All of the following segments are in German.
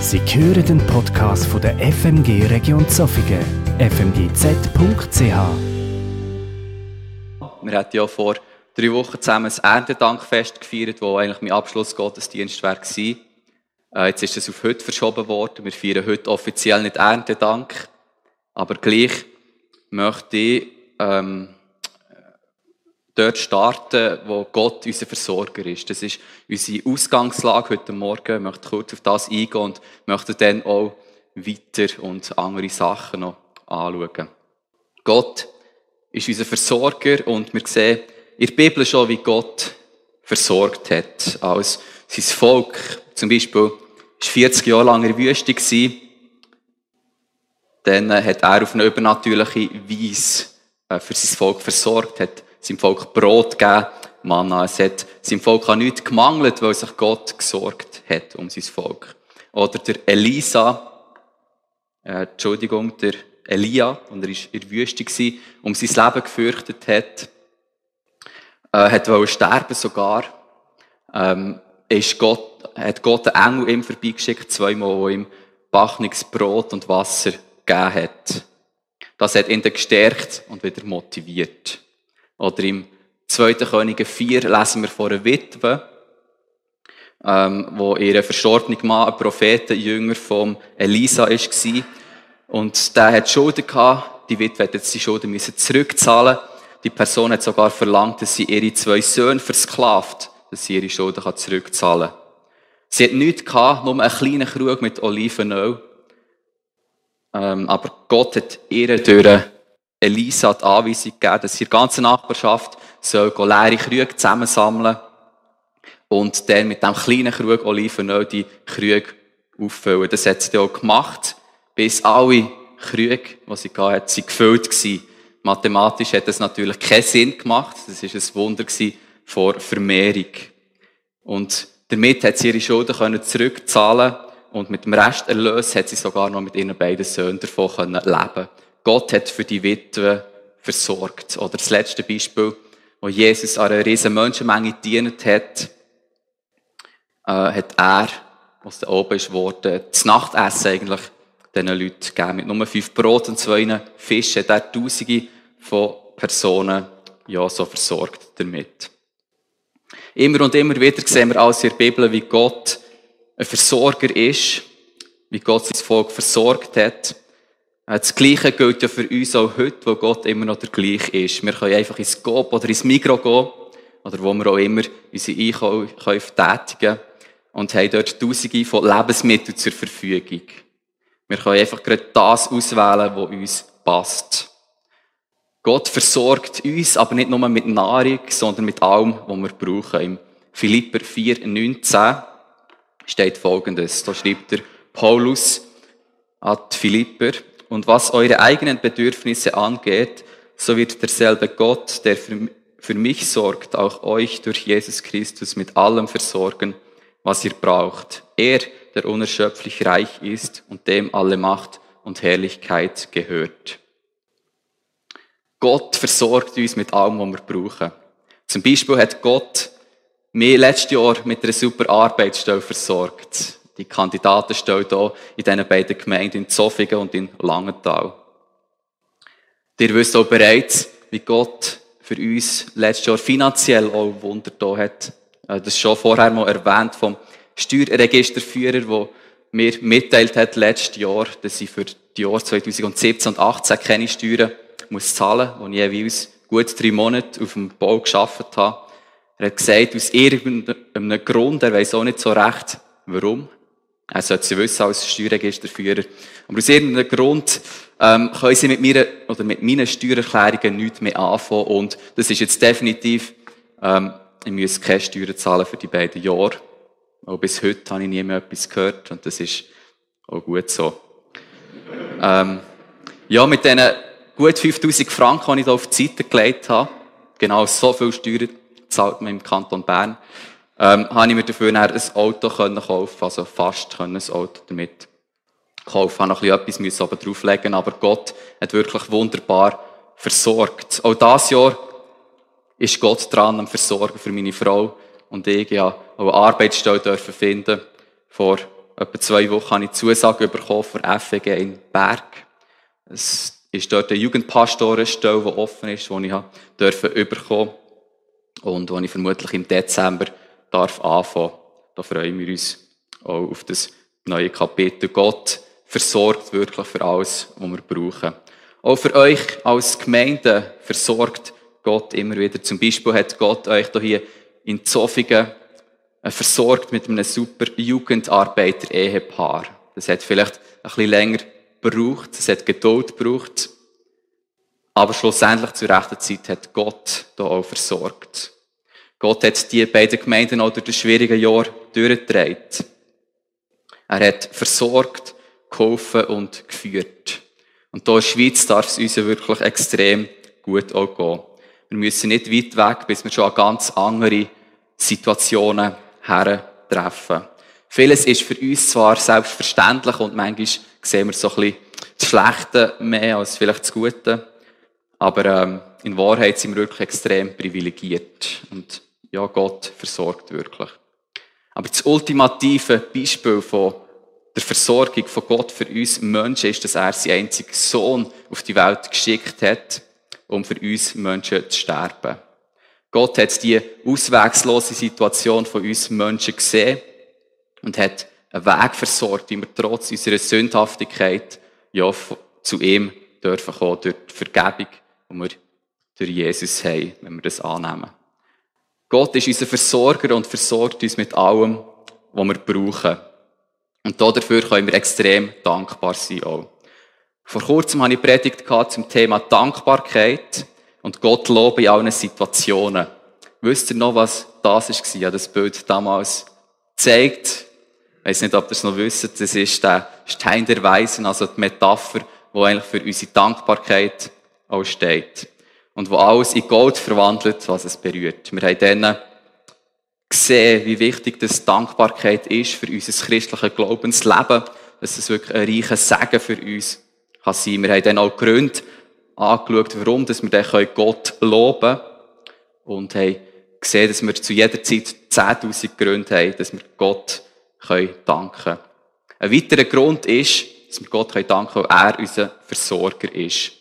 Sie hören den Podcast von der FMG Region Zofingen, fmgz.ch. Wir hatten ja vor drei Wochen zusammen das Erntedankfest gefeiert, wo eigentlich mein Abschlussgottesdienst war. Äh, jetzt ist es auf heute verschoben worden. Wir feiern heute offiziell nicht Erntedank, aber gleich möchte ich ähm, dort starten, wo Gott unser Versorger ist. Das ist unsere Ausgangslage heute Morgen. Ich möchte kurz auf das eingehen und möchte dann auch weiter und andere Sachen noch anschauen. Gott ist unser Versorger und wir sehen in der Bibel schon, wie Gott versorgt hat als sein Volk. Zum Beispiel war 40 Jahre lang in der Wüste. Dann hat er auf eine übernatürliche Weise äh, für sein Volk versorgt, hat seinem Volk Brot gegeben, Manna. Es hat seinem Volk auch nichts gemangelt, weil sich Gott gesorgt hat um sein Volk. Oder der Elisa, äh, Entschuldigung, der Elia, und er war in der Wüste, gewesen, um sein Leben gefürchtet hat, äh, hat wollte sterben sogar, ähm, ist Gott, hat Gott einen Engel ihm vorbeigeschickt, zweimal, wo ihm bachniges Brot und Wasser gegeben hat. Das hat ihn dann gestärkt und wieder motiviert. Oder im 2. Könige 4 lesen wir von einer Witwe, ähm, wo ihr verstorbener Mann ein Prophetenjünger vom Elisa war. Und der hat Schulden gehabt. Die Witwe hat jetzt die Schulden müssen zurückzahlen. Die Person hat sogar verlangt, dass sie ihre zwei Söhne versklavt, dass sie ihre Schulden zurückzahlen kann. Sie hat nichts gehabt, nur einen kleinen Krug mit Olivenöl. Ähm, aber Gott hat ihr durch Elisa die Anweisung gegeben, dass der ganzen Nachbarschaft soll leere Krüge zusammensammeln und dann mit dem kleinen Krug Olivenöl die Krüge auffüllen. Das hat sie auch gemacht, bis alle Krüge, die sie hatte, sie gefüllt waren. Mathematisch hat das natürlich keinen Sinn gemacht. Das war ein Wunder vor Vermehrung. Und damit hat sie ihre Schulden zurückzahlen und mit dem Resterlös hat sie sogar noch mit ihren beiden Söhnen davon leben Gott hat für die Witwe versorgt. Oder das letzte Beispiel, wo Jesus an einer riesen Menschenmenge gedient hat, äh, hat er, was da oben ist worden, das Nachtessen eigentlich diesen Leuten gegeben. Mit nur fünf Brot und zwei Fischen hat er Tausende von Personen ja, so versorgt damit. Immer und immer wieder sehen wir in der Bibel, wie Gott ein Versorger ist, wie Gott sein Volk versorgt hat. Äh, das Gleiche gilt ja für uns auch heute, wo Gott immer noch der gleiche ist. Wir können einfach ins Coop oder ins Migro gehen, oder wo wir auch immer unsere Einkäufe tätigen und haben dort Tausende von Lebensmitteln zur Verfügung. Wir können einfach gerade das auswählen, was uns passt. Gott versorgt uns aber nicht nur mit Nahrung, sondern mit allem, was wir brauchen. Im Philipper 4, 19 steht Folgendes. Da schreibt der Paulus an die Philipper, und was eure eigenen Bedürfnisse angeht, so wird derselbe Gott, der für, für mich sorgt, auch euch durch Jesus Christus mit allem versorgen, was ihr braucht. Er, der unerschöpflich reich ist und dem alle Macht und Herrlichkeit gehört. Gott versorgt uns mit allem, was wir brauchen. Zum Beispiel hat Gott mir letztes Jahr mit einer super Arbeitsstelle versorgt die Kandidaten stehen hier in diesen beiden Gemeinden in Zofingen und in Langenthal. Ihr wisst auch bereits, wie Gott für uns letztes Jahr finanziell auch Wunder da hat. Äh, das ist schon vorher mal erwähnt vom Steuerregisterführer, der mir mitteilt hat letztes Jahr, dass ich für die Jahre 2017 und 2018 keine Steuern muss zahlen muss, die ich jeweils gut drei Monate auf dem Bau geschafft habe. Er hat gesagt, aus irgendeinem Grund, er weiß auch nicht so recht, warum, er sollte sie wissen als Steuerregisterführer. Aber aus irgendeinem Grund ähm, können sie mit, mir, oder mit meinen Steuererklärungen nichts mehr anfangen. Und das ist jetzt definitiv, ähm, ich muss keine Steuern zahlen für die beiden Jahre. Auch bis heute habe ich nie mehr etwas gehört und das ist auch gut so. Ähm, ja, mit diesen gut 5000 Franken, die ich da auf die Seite gelegt habe, genau so viel Steuern zahlt man im Kanton Bern, ähm, habe ich mir dafür ein Auto können kaufen, also fast können ein Auto damit kaufen. Ich noch ein bisschen etwas oben drauflegen, aber Gott hat wirklich wunderbar versorgt. Auch dieses Jahr ist Gott dran am Versorgen für meine Frau und ich ja auch eine Arbeitsstelle dürfen finden vor etwa zwei Wochen habe ich Zusage bekommen von FEG in Berg. Es ist dort eine Jugendpastorenstelle, die offen ist, die ich bekommen und wo ich vermutlich im Dezember darf anfangen. Da freuen wir uns auch auf das neue Kapitel. Gott versorgt wirklich für alles, was wir brauchen. Auch für euch als Gemeinde versorgt Gott immer wieder. Zum Beispiel hat Gott euch hier in Zofingen äh, versorgt mit einem super Jugendarbeiter-Ehepaar. Das hat vielleicht ein bisschen länger gebraucht, es hat Geduld gebraucht, aber schlussendlich zur rechten Zeit hat Gott da auch versorgt. Gott hat die beiden Gemeinden auch durch das schwierige Jahr durchgetragen. Er hat versorgt, geholfen und geführt. Und hier in der Schweiz darf es uns wirklich extrem gut auch gehen. Wir müssen nicht weit weg, bis wir schon an ganz andere Situationen hertreffen. Vieles ist für uns zwar selbstverständlich und manchmal sehen wir so ein bisschen das Schlechte mehr als vielleicht das Gute. Aber ähm, in Wahrheit sind wir wirklich extrem privilegiert. Und ja, Gott versorgt wirklich. Aber das ultimative Beispiel von der Versorgung von Gott für uns Menschen ist, dass er seinen einzigen Sohn auf die Welt geschickt hat, um für uns Menschen zu sterben. Gott hat die auswegslose Situation von uns Menschen gesehen und hat einen Weg versorgt, wie wir trotz unserer Sündhaftigkeit ja, zu ihm dürfen kommen, durch die Vergebung, die wir durch Jesus haben, wenn wir das annehmen. Gott ist unser Versorger und versorgt uns mit allem, was wir brauchen. Und dafür können wir extrem dankbar sein auch. Vor kurzem habe ich Predigt zum Thema Dankbarkeit und Gott loben in allen Situationen. Wisst ihr noch, was das war? Das Bild damals gezeigt. Ich weiß nicht, ob ihr es noch wisst. Das ist der Stein der Weisen, also die Metapher, die eigentlich für unsere Dankbarkeit auch steht. Und wo alles in Gold verwandelt, was es berührt. Wir haben dann gesehen, wie wichtig das Dankbarkeit ist für unser christliches Glaubensleben, dass es wirklich ein reicher Segen für uns kann sein. Wir haben dann auch Gründe angeschaut, warum dass wir dann Gott loben können und haben gesehen, dass wir zu jeder Zeit 10.000 Gründe haben, dass wir Gott danken können. Ein weiterer Grund ist, dass wir Gott danken können, weil er unser Versorger ist.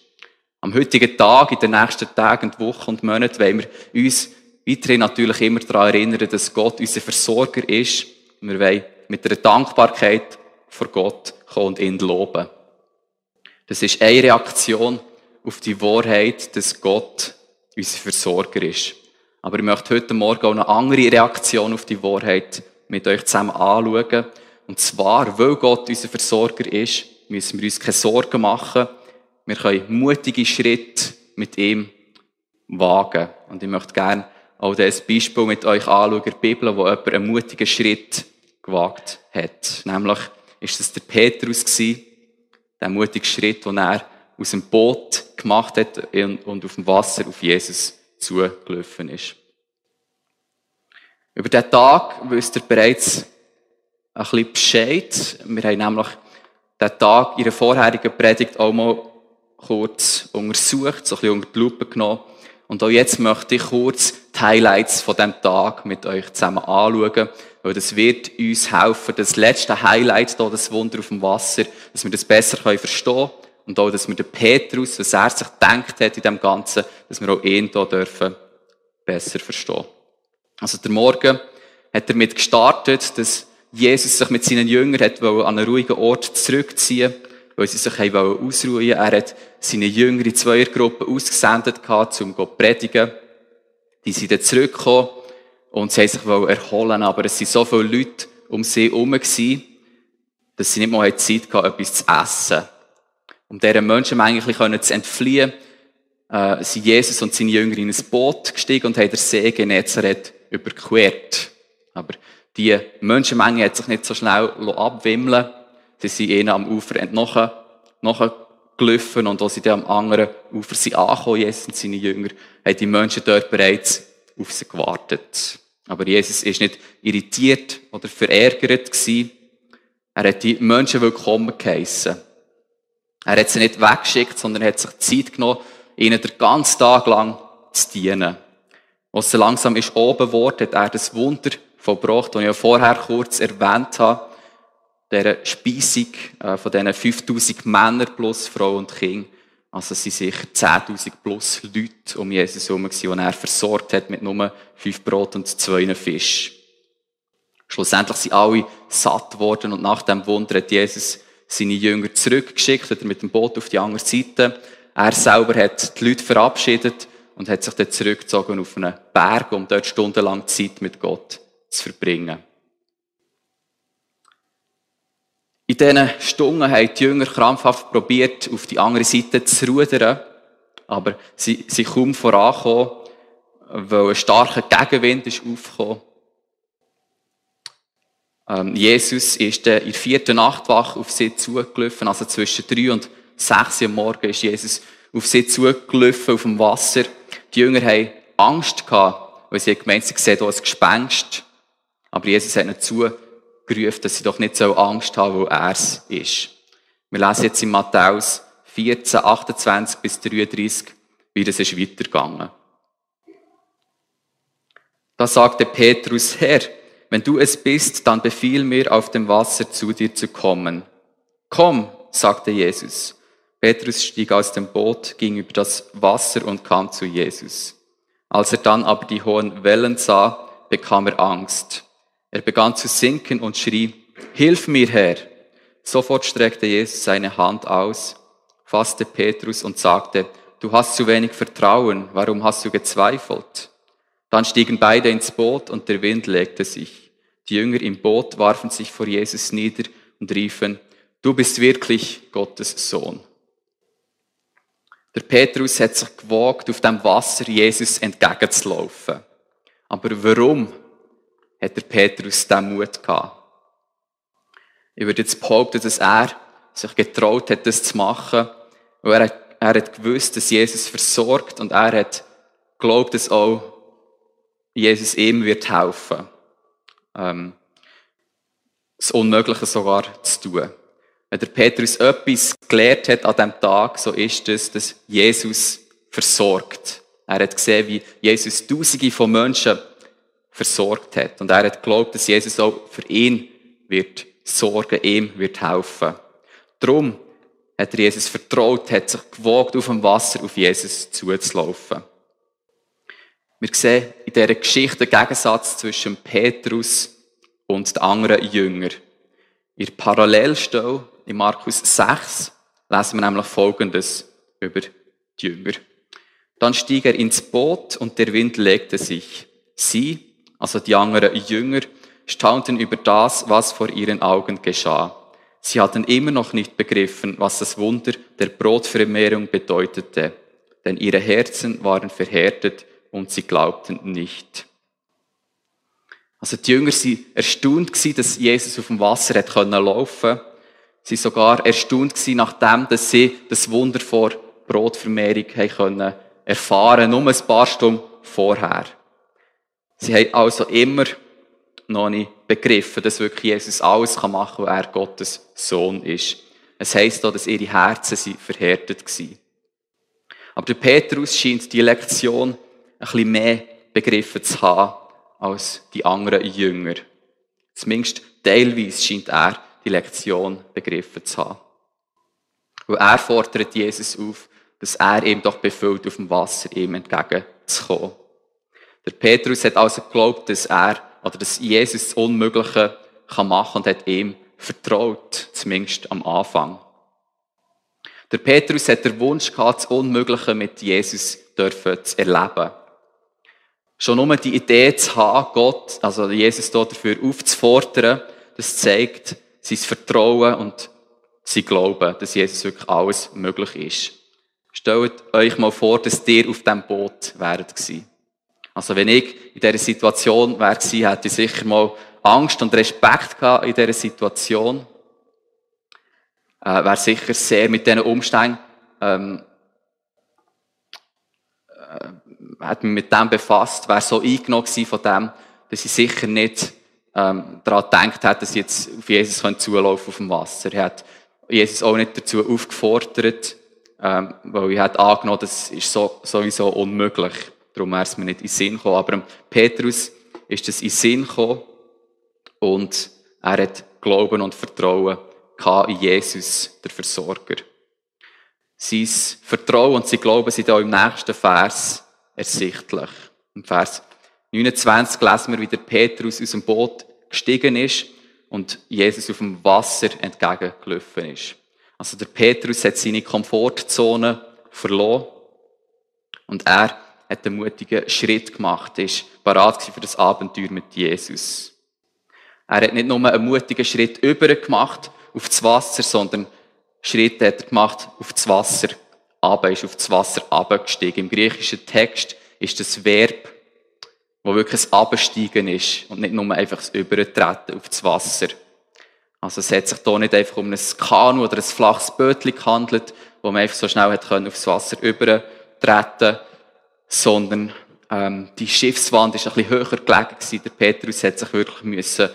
Am heutigen Tag, in den nächsten Tagen, Wochen und Monaten, wollen wir uns weiterhin natürlich immer daran erinnern, dass Gott unser Versorger ist. Wir wollen mit einer Dankbarkeit vor Gott kommen und ihn loben. Das ist eine Reaktion auf die Wahrheit, dass Gott unser Versorger ist. Aber ich möchte heute Morgen auch eine andere Reaktion auf die Wahrheit mit euch zusammen anschauen. Und zwar, weil Gott unser Versorger ist, müssen wir uns keine Sorgen machen. Wir können mutige Schritte mit ihm wagen. Und ich möchte gerne auch das Beispiel mit euch anschauen der Bibel, wo jemand einen mutigen Schritt gewagt hat. Nämlich ist es der Petrus gewesen, der mutige Schritt, den er aus dem Boot gemacht hat und auf dem Wasser auf Jesus zugelaufen ist. Über diesen Tag wisst ihr bereits ein bisschen Bescheid. Wir haben nämlich diesen Tag in der vorherigen Predigt auch mal kurz untersucht, so ein bisschen unter die Lupe genommen. Und auch jetzt möchte ich kurz die Highlights von diesem Tag mit euch zusammen anschauen, weil das wird uns helfen, das letzte Highlight hier, das Wunder auf dem Wasser, dass wir das besser verstehen können und auch, dass wir den Petrus, was er sich gedacht hat in dem Ganzen, dass wir auch ihn hier dürfen besser verstehen. Also der Morgen hat damit gestartet, dass Jesus sich mit seinen Jüngern an einen ruhigen Ort zurückziehen weil sie sich ausruhen Er hat seine Jünger in ausgesendet um zu predigen. Die sind dann zurückgekommen und sie haben sich erholen aber es waren so viele Leute um sie herum, dass sie nicht mal Zeit hatten, etwas zu essen. Um deren Menschenmenge zu entfliehen, äh, sind Jesus und seine Jünger in ein Boot gestiegen und haben den See Genezareth überquert. Aber die Menschenmenge hat sich nicht so schnell abwimmeln Sie sind ihnen am Ufer nachgelaufen und als sie dann am anderen Ufer sind angekommen, Jesus und seine Jünger, haben die Menschen dort bereits auf sie gewartet. Aber Jesus ist nicht irritiert oder verärgert gewesen. Er hat die Menschen willkommen geheissen. Er hat sie nicht weggeschickt, sondern hat sich Zeit genommen, ihnen den ganzen Tag lang zu dienen. Als er langsam ist oben geworden, hat er das Wunder vollbracht, das ich ja vorher kurz erwähnt habe. Dieser Speisung äh, von diesen 5000 Männern plus Frau und Kind. Also es sind sicher 10.000 plus Leute um Jesus herum, die er versorgt hat mit nur fünf Brot und zwei Fisch. Schlussendlich sind alle satt worden und nach dem Wunder hat Jesus seine Jünger zurückgeschickt, hat er mit dem Boot auf die andere Seite. Er selber hat die Leute verabschiedet und hat sich dann zurückgezogen auf einen Berg, um dort stundenlang Zeit mit Gott zu verbringen. In diesen Stunden haben die Jünger krampfhaft probiert, auf die andere Seite zu rudern, aber sie sind kaum vorangekommen, weil ein starker Gegenwind ist aufgekommen. Ähm, Jesus ist in der vierten Nachtwache auf sie zugelaufen, also zwischen drei und sechs Uhr morgen ist Jesus auf sie zugelaufen auf dem Wasser. Die Jünger haben Angst weil sie gemeint sie sehen hier ein Gespenst. Aber Jesus hat ihnen zugerufen, dass sie doch nicht so Angst haben, weil er ist. Wir lesen jetzt in Matthäus 14, 28 bis 33, wie das ist weitergegangen. Da sagte Petrus, Herr, wenn du es bist, dann befiehl mir, auf dem Wasser zu dir zu kommen. Komm, sagte Jesus. Petrus stieg aus dem Boot, ging über das Wasser und kam zu Jesus. Als er dann aber die hohen Wellen sah, bekam er Angst. Er begann zu sinken und schrie, Hilf mir, Herr! Sofort streckte Jesus seine Hand aus, fasste Petrus und sagte, Du hast zu wenig Vertrauen, warum hast du gezweifelt? Dann stiegen beide ins Boot und der Wind legte sich. Die Jünger im Boot warfen sich vor Jesus nieder und riefen, Du bist wirklich Gottes Sohn. Der Petrus hat sich gewagt, auf dem Wasser Jesus entgegenzulaufen. Aber warum hat der Petrus diesen Mut gehabt? Ich würde jetzt behaupten, dass er sich getraut hat, das zu machen, weil er, er hat gewusst, dass Jesus versorgt und er hat glaubt, dass auch Jesus ihm wird helfen, ähm, das Unmögliche sogar zu tun. Wenn der Petrus etwas gelehrt hat an diesem Tag, so ist es, dass Jesus versorgt. Er hat gesehen, wie Jesus Tausende von Menschen versorgt hat. Und er hat geglaubt, dass Jesus auch für ihn wird sorgen, ihm wird helfen. Darum hat er Jesus vertraut, hat sich gewagt, auf dem Wasser auf Jesus zuzulaufen. Wir sehen in dieser Geschichte den Gegensatz zwischen Petrus und den anderen Jüngern. In der Parallelstelle in Markus 6 lesen wir nämlich Folgendes über die Jünger. Dann stieg er ins Boot und der Wind legte sich. Sie, also die anderen Jünger, staunten über das, was vor ihren Augen geschah. Sie hatten immer noch nicht begriffen, was das Wunder der Brotvermehrung bedeutete, denn ihre Herzen waren verhärtet und sie glaubten nicht. Also die Jünger waren erstaunt dass Jesus auf dem Wasser hat laufen konnte Sie sogar erstaunt nachdem dass sie das Wunder vor Brotvermehrung haben können erfahren, nur ein paar Stunden vorher. Sie haben also immer noch nicht begriffen, dass wirklich Jesus alles machen kann, weil er Gottes Sohn ist. Es heisst auch, dass ihre Herzen sind verhärtet waren. Aber der Petrus scheint die Lektion ein bisschen mehr begriffen zu haben als die anderen Jünger. Zumindest teilweise scheint er die Lektion begriffen zu haben. Weil er fordert Jesus auf, dass er ihm doch befüllt, auf dem Wasser ihm entgegenzukommen. Der Petrus hat also geglaubt, dass er, oder dass Jesus das Unmögliche kann machen und hat ihm vertraut, zumindest am Anfang. Der Petrus hat den Wunsch gehabt, das Unmögliche mit Jesus dürfen zu erleben. Schon nur die Idee zu haben, Gott, also Jesus dafür aufzufordern, das zeigt, sein Vertrauen und sein Glauben, dass Jesus wirklich alles möglich ist. Stellt euch mal vor, dass ihr auf diesem Boot wäret gewesen. Also wenn ich in dieser Situation wäre hätte ich sicher mal Angst und Respekt gehabt in dieser Situation. Äh, wäre sicher sehr mit diesen Umständen, ähm, äh, hat mich mit dem befasst, wäre so eingenommen von dem, dass ich sicher nicht ähm, daran gedacht hat, dass jetzt auf Jesus zulaufen auf dem Wasser. Er hat Jesus auch nicht dazu aufgefordert, ähm, weil er hat angenommen, das ist so, sowieso unmöglich. Darum wäre es mir nicht in Sinn gekommen. Aber Petrus ist es in Sinn gekommen und er hat Glauben und Vertrauen in Jesus, der Versorger. Sein Vertrauen und sein Glauben sind auch im nächsten Vers ersichtlich. Im Vers 29 lesen wir, wie der Petrus aus dem Boot gestiegen ist und Jesus auf dem Wasser entgegengelaufen ist. Also der Petrus hat seine Komfortzone verloren und er hat einen mutigen Schritt gemacht, ist parat für das Abenteuer mit Jesus. Er hat nicht nur einen mutigen Schritt über gemacht auf das Wasser, sondern Schritte hat er gemacht auf das Wasser aber ist auf das Wasser abgestiegen. Im griechischen Text ist das Verb, wo wirklich ein Absteigen ist und nicht nur einfach das Übertreten auf das Wasser. Also es hat sich hier nicht einfach um ein Kanu oder ein flaches Bötchen gehandelt, wo man einfach so schnell hat können aufs Wasser übertreten, sondern ähm, die Schiffswand ist ein bisschen höher gelegen gewesen. Der Petrus hat sich wirklich müssen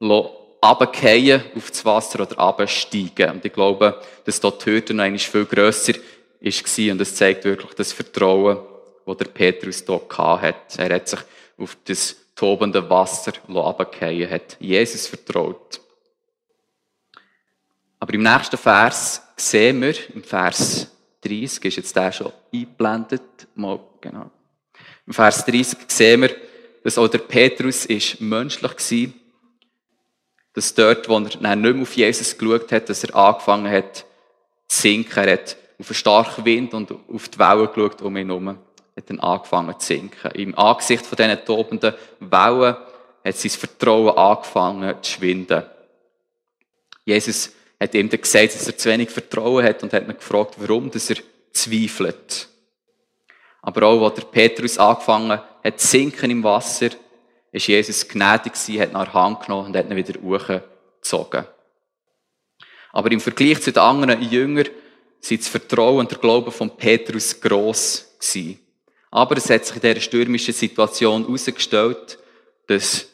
runterfallen auf das Wasser oder absteigen. Und ich glaube, dass dort die Hürde noch viel grösser war und es zeigt wirklich das Vertrauen, das der Petrus hier hat. Er hat sich auf das tobende Wasser runterfallen, hat Jesus vertraut. Aber im nächsten Vers sehen wir, im Vers 30, ist jetzt der schon eingeblendet, mal, genau. Im Vers 30 sehen wir, dass auch der Petrus ist menschlich war, dass dort, wo er nicht mehr auf Jesus geschaut hat, dass er angefangen hat zu sinken. Er hat auf einen starken Wind und auf die Wellen geschaut um ihn herum. Hat dann angefangen zu sinken. Im Angesicht von diesen tobenden Wellen hat sein Vertrauen angefangen zu schwinden. Jesus hat ihm dann gesagt, dass er zu wenig Vertrauen hat und hat ihn gefragt, warum dass er zweifelt. Aber auch, als der Petrus angefangen hat zu sinken im Wasser, ist Jesus gnädig gewesen, hat ihn an der Hand genommen und hat ihn wieder hochgezogen. Aber im Vergleich zu den anderen Jüngern sind das Vertrauen und der Glaube von Petrus gross gewesen. Aber es hat sich in dieser stürmischen Situation herausgestellt, dass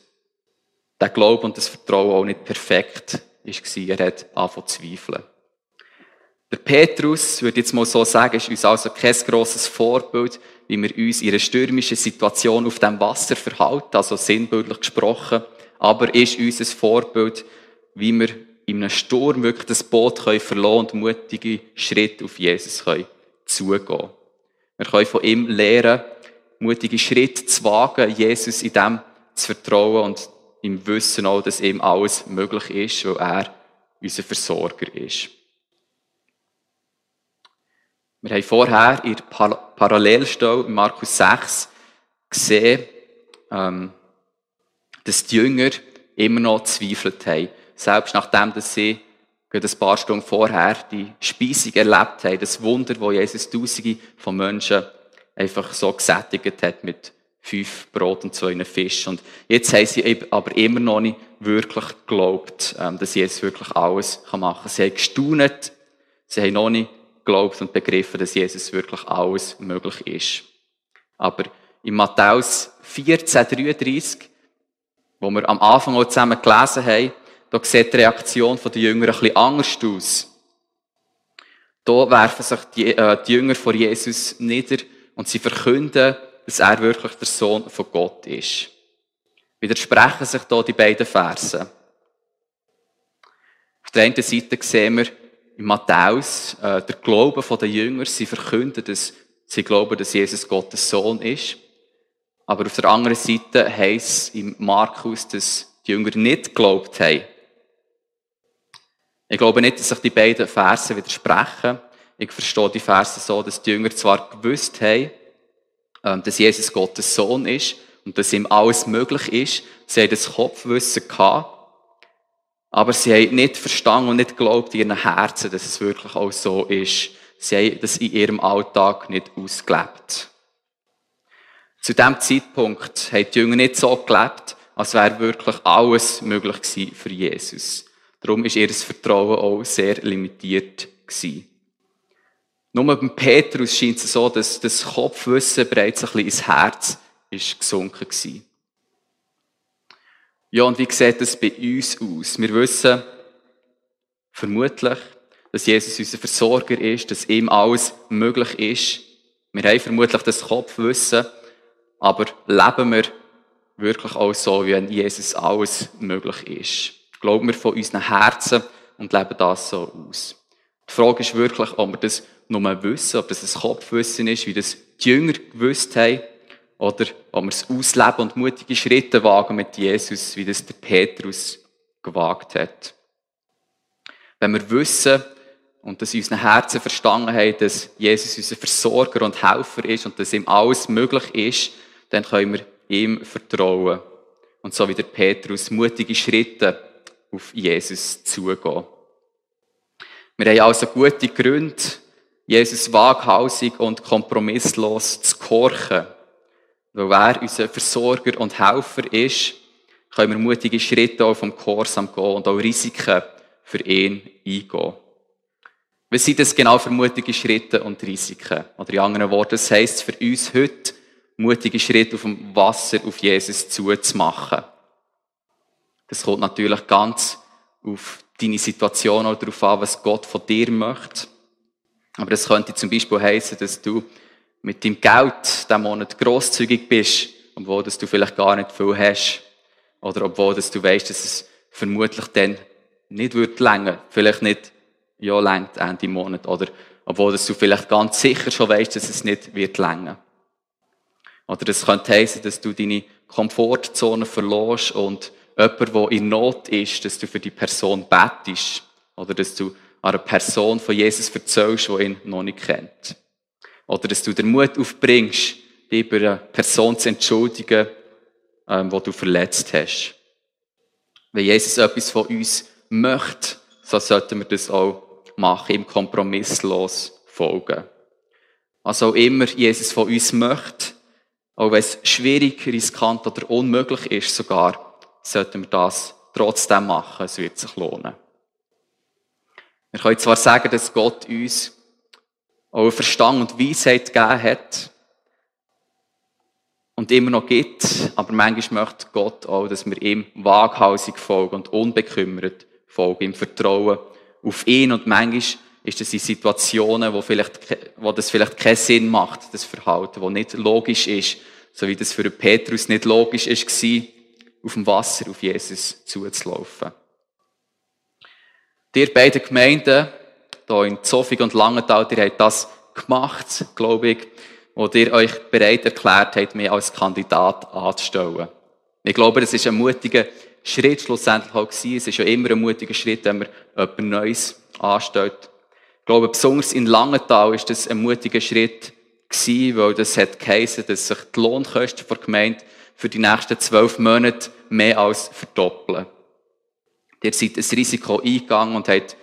der Glaube und das Vertrauen auch nicht perfekt war. Er hat angefangen zu zweifeln. Der Petrus, würde jetzt mal so sagen, ist uns also kein grosses Vorbild, wie wir uns in einer stürmischen Situation auf dem Wasser verhalten, also sinnbildlich gesprochen, aber ist uns ein Vorbild, wie wir in einem Sturm wirklich das Boot können verlassen und mutige Schritte auf Jesus können zugehen. Wir können von ihm lernen, mutige Schritte zu wagen, Jesus in dem zu vertrauen und im Wissen auch, dass ihm alles möglich ist, weil er unser Versorger ist. Wir haben vorher in der Parallelstelle Markus 6 gesehen, ähm, dass die Jünger immer noch zweifelt haben selbst nachdem dass sie ein paar Stunden vorher die Speisung erlebt haben, das Wunder, wo Jesus Tausende von Menschen einfach so gesättigt hat mit fünf Brot und zwei Fisch. Und jetzt haben sie aber immer noch nicht wirklich geglaubt, ähm, dass Jesus wirklich alles machen kann. Sie haben gestaunet, sie haben noch nicht geglaubt und begriffen, dass Jesus wirklich alles möglich ist. Aber in Matthäus 14, 33, wo wir am Anfang auch zusammen gelesen haben, da sieht die Reaktion der Jünger ein bisschen anders aus. Da werfen sich die, äh, die Jünger vor Jesus nieder und sie verkünden, dass er wirklich der Sohn von Gott ist. Widersprechen sich da die beiden Versen. Auf der einen Seite sehen wir in Matthäus äh, der Glaube der Jünger. Sie verkünden, dass sie glauben, dass Jesus Gottes Sohn ist. Aber auf der anderen Seite heisst es im Markus, dass die Jünger nicht geglaubt haben. Ich glaube nicht, dass sich die beiden Verse widersprechen. Ich verstehe die Verse so, dass die Jünger zwar gewusst haben, ähm, dass Jesus Gottes Sohn ist und dass ihm alles möglich ist. Sie haben das Kopfwissen gehabt. Aber sie haben nicht verstanden und nicht geglaubt in ihren Herzen, dass es wirklich auch so ist. Sie haben das in ihrem Alltag nicht ausgelebt. Zu dem Zeitpunkt haben die Jünger nicht so gelebt, als wäre wirklich alles möglich gewesen für Jesus. Darum ist ihr Vertrauen auch sehr limitiert gewesen. Nur beim Petrus scheint es so, dass das Kopfwissen bereits ein bisschen ins Herz ist gesunken war. Ja, und wie sieht das bei uns aus? Wir wissen vermutlich, dass Jesus unser Versorger ist, dass ihm alles möglich ist. Wir haben vermutlich das Kopfwissen, aber leben wir wirklich auch so, wie wenn Jesus alles möglich ist? glauben wir von unseren Herzen und leben das so aus. Die Frage ist wirklich, ob wir das nur wissen, ob das ein Kopfwissen ist, wie das die Jünger gewusst haben, oder ob wir es ausleben und mutige Schritte wagen mit Jesus, wie das der Petrus gewagt hat. Wenn wir wissen und dass in unseren Herzen verstanden haben, dass Jesus unser Versorger und Helfer ist und dass ihm alles möglich ist, dann können wir ihm vertrauen. Und so wie der Petrus mutige Schritte auf Jesus zugehen. Wir haben also gute Gründe, Jesus waghalsig und kompromisslos zu gehorchen. Weil er unser Versorger und Helfer ist, können wir mutige Schritte auf dem Gehorsam gehen und auch Risiken für ihn eingehen. Was sind das genau für mutige Schritte und Risiken? Oder in anderen Worten, das heisst für uns heute, mutige Schritte auf dem Wasser auf Jesus zuzumachen. Das kommt natürlich ganz auf deine Situation oder darauf an, was Gott von dir möchte. Aber das könnte zum Beispiel heißen, dass du mit deinem Geld diesen Monat grosszügig bist, obwohl dass du vielleicht gar nicht viel hast. Oder obwohl dass du weißt, dass es vermutlich dann nicht wird länger, vielleicht nicht ja längt Ende Monat. Oder obwohl dass du vielleicht ganz sicher schon weißt, dass es nicht wird länger. Oder das könnte heißen, dass du deine Komfortzone verlorst und jemand, der in Not ist, dass du für die Person bettest. Oder dass du einer Person von Jesus erzählst, die ihn noch nicht kennt. Oder dass du den Mut aufbringst, dich über eine Person zu entschuldigen, ähm, die du verletzt hast. Wenn Jesus etwas von uns möchte, so sollten wir das auch machen, ihm kompromisslos folgen. Also auch immer Jesus von uns möchte, auch wenn es schwierig, riskant oder unmöglich ist sogar, sollten wir das trotzdem machen. Es wird sich lohnen. Wir können zwar sagen, dass Gott uns auch Verstand und Weisheit gegeben hat und immer noch gibt, aber manchmal möchte Gott auch, dass wir ihm waghalsig folgen und unbekümmert folgen, im Vertrauen auf ihn und manchmal ist das in Situationen, wo, vielleicht, wo das vielleicht keinen Sinn macht, das Verhalten, wo nicht logisch ist, so wie das für Petrus nicht logisch war, auf dem Wasser auf Jesus zuzulaufen. Die beiden Gemeinden, hier in Zofig und Langenthal, ihr habt das gemacht, glaube ich, wo ihr euch bereit erklärt habt, mich als Kandidat anzustellen. Ich glaube, das ist ein mutiger Schritt schlussendlich auch gewesen. Es ist ja immer ein mutiger Schritt, wenn man etwas Neues anstellt. Ich glaube, besonders in Langenthal ist das ein mutiger Schritt gewesen, weil das hat geheißen, dass sich die Lohnkosten der Gemeinde für die nächsten zwölf Monate mehr als verdoppeln. Ihr seid ein Risiko eingegangen und habt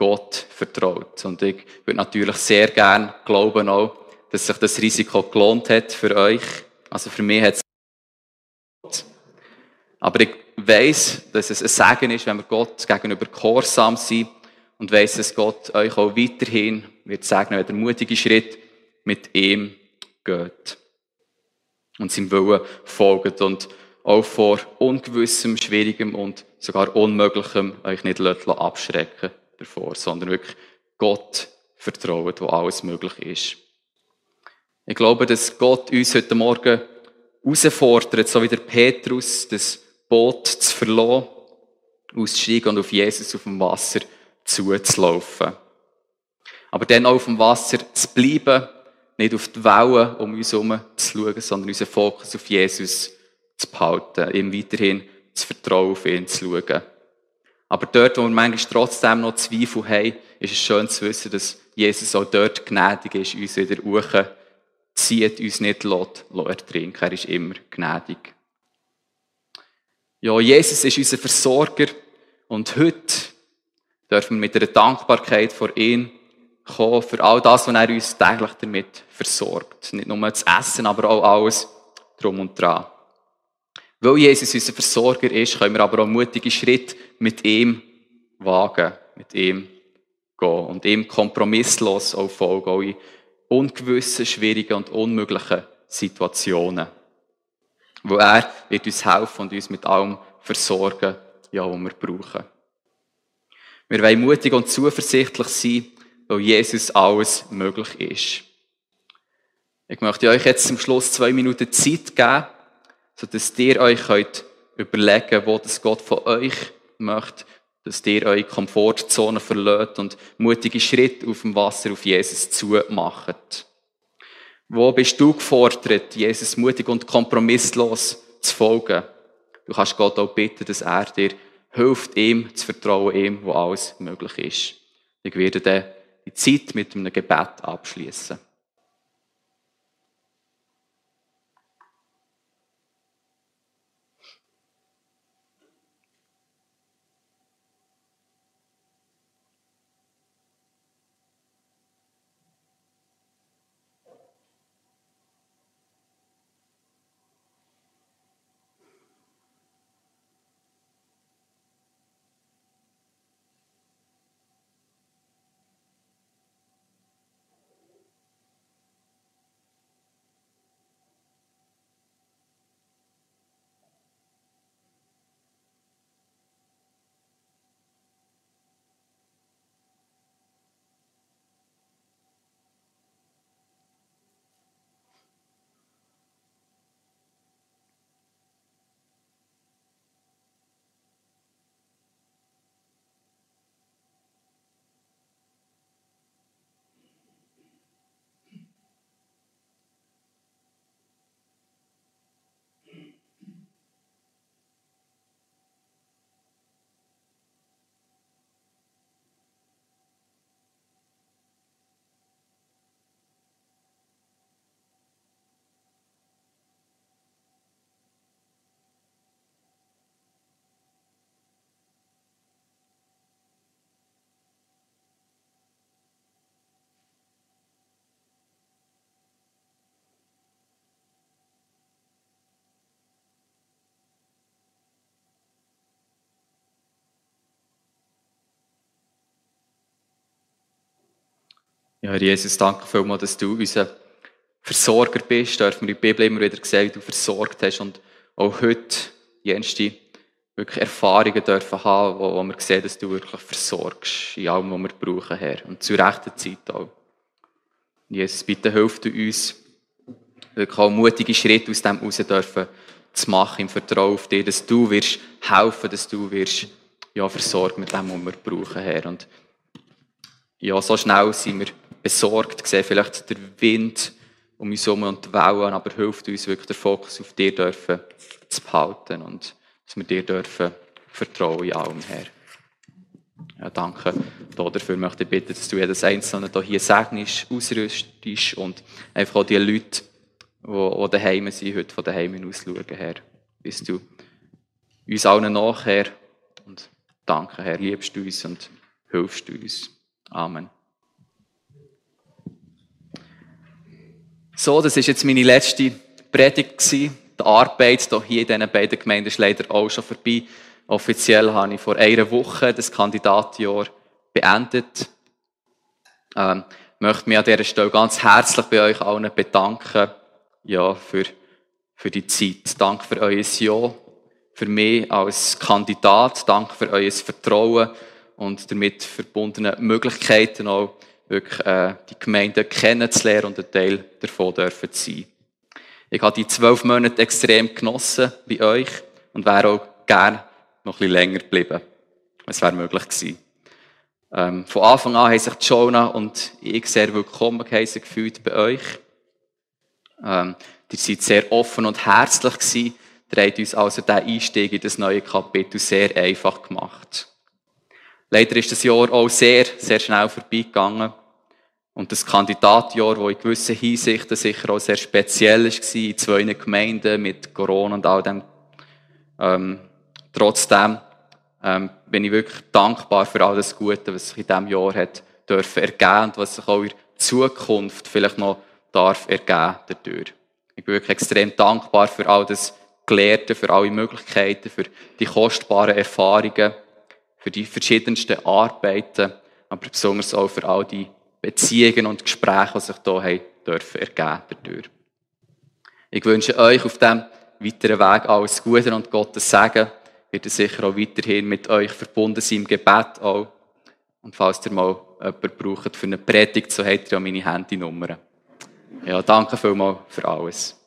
Gott vertraut. Und ich würde natürlich sehr gern glauben auch, dass sich das Risiko gelohnt hat für euch. Also für mich hat es Aber ich weiss, dass es ein Segen ist, wenn wir Gott gegenüber gehorsam sind und weiss, dass Gott euch auch weiterhin wird segnen, wenn der mutige Schritt mit ihm geht und seinem Willen folgt und auch vor ungewissem, schwierigem und sogar unmöglichem euch nicht abschrecken davor, sondern wirklich Gott vertrauen, wo alles möglich ist. Ich glaube, dass Gott uns heute Morgen herausfordert, so wie der Petrus, das Boot zu verlassen, auszusteigen und auf Jesus auf dem Wasser zuzulaufen. Aber dann auch auf dem Wasser zu bleiben, nicht auf die Wellen um uns herum zu schauen, sondern unseren Fokus auf Jesus zu behalten, ihm weiterhin zu vertrauen, auf ihn zu schauen. Aber dort, wo wir manchmal trotzdem noch Zweifel haben, ist es schön zu wissen, dass Jesus auch dort gnädig ist, uns wieder hoch zieht, uns nicht lässt, ertrinken. Er ist immer gnädig. Ja, Jesus ist unser Versorger und heute dürfen wir mit einer Dankbarkeit vor ihm kommen für all das, was er uns täglich damit versorgt. Nicht nur das Essen, aber auch alles drum und dran. Weil Jesus unser Versorger ist, können wir aber auch mutige Schritte mit ihm wagen, mit ihm gehen und ihm kompromisslos auch folgen, auch in ungewissen, schwierigen und unmöglichen Situationen. Wo er wird uns helfen und uns mit allem versorgen, ja, was wir brauchen. Wir wollen mutig und zuversichtlich sein, weil Jesus alles möglich ist. Ich möchte euch jetzt zum Schluss zwei Minuten Zeit geben, sodass ihr euch könnt überlegen wo das Gott von euch möchte, dass ihr eure Komfortzone verlässt und mutige Schritte auf dem Wasser auf Jesus zu macht. Wo bist du gefordert, Jesus mutig und kompromisslos zu folgen? Du kannst Gott auch bitten, dass er dir hilft, ihm zu vertrauen, ihm, wo alles möglich ist. Ich werde dann die Zeit mit einem Gebet abschließen. Ja, Herr Jesus, danke vielmals, dass du unser Versorger bist. Dürfen wir in der Bibel immer wieder sehen, du versorgt hast und auch heute jenste wirklich Erfahrungen dürfen haben, wo, wo wir sehen, dass du wirklich versorgst in allem, was wir brauchen, Herr. Und zur rechten Zeit auch. Jesus, bitte hilf du uns, wirklich auch mutige Schritte aus dem raus dürfen zu machen, im Vertrauen auf dich, dass du wirst helfen, dass du wirst ja, versorgen mit dem, was wir brauchen, Herr. Und ja, so schnell sind wir besorgt, sehen vielleicht der Wind um uns herum und die Wellen, aber hilft uns wirklich den Fokus auf dir dürfen zu behalten und dass wir dir dürfen vertrauen in allem, Herr. Ja, danke. Dafür möchte ich bitten, dass du jedes Einzelne hier segnest, ausrüstest und einfach auch die Leute, die, die daheim sind, heute von daheim aus schauen, Herr. Bist du uns allen nachher und danke, Herr, liebst du uns und hilfst du uns. Amen. So, das ist jetzt meine letzte Predigt gewesen. Die Arbeit hier in diesen beiden Gemeinden ist leider auch schon vorbei. Offiziell habe ich vor einer Woche das Kandidatjahr beendet. Ähm, möchte mich an dieser Stelle ganz herzlich bei euch allen bedanken, ja, für, für die Zeit. Danke für euer Ja, für mich als Kandidat. Danke für euer Vertrauen und damit verbundene Möglichkeiten auch wirklich äh, die Gemeinde kennenzulernen und ein Teil davon dürfen zu sein. Ich habe die zwölf Monate extrem genossen bei euch und wäre auch gerne noch ein bisschen länger geblieben. Es wäre möglich gewesen. Ähm, von Anfang an haben sich Jonah und ich sehr willkommen gefühlt bei euch. Ähm, die seid sehr offen und herzlich gewesen. Ihr habt uns also den Einstieg in das neue Kapitel sehr einfach gemacht. Leider ist das Jahr auch sehr, sehr schnell vorbeigegangen. Und das Kandidatjahr, das in gewissen Hinsichten sicher auch sehr speziell war, in zwei Gemeinden mit Corona und all dem. Ähm, trotzdem ähm, bin ich wirklich dankbar für all das Gute, was sich in diesem Jahr hat dürfen ergeben und was sich auch in Zukunft vielleicht noch darf ergeben dadurch. Ich bin wirklich extrem dankbar für all das Gelehrte, für alle Möglichkeiten, für die kostbaren Erfahrungen, für die verschiedensten Arbeiten, aber besonders auch für all die Beziehungen und Gespräche, die sich hier haben dürfen ergeben dadurch. Ich wünsche euch auf diesem weiteren Weg alles Gute und Gottes Segen. Wird er sicher auch weiterhin mit euch verbunden sein im Gebet auch. Und falls ihr mal jemanden braucht für eine Predigt, so habt ihr ja meine Handynummer. Ja, danke vielmals für alles.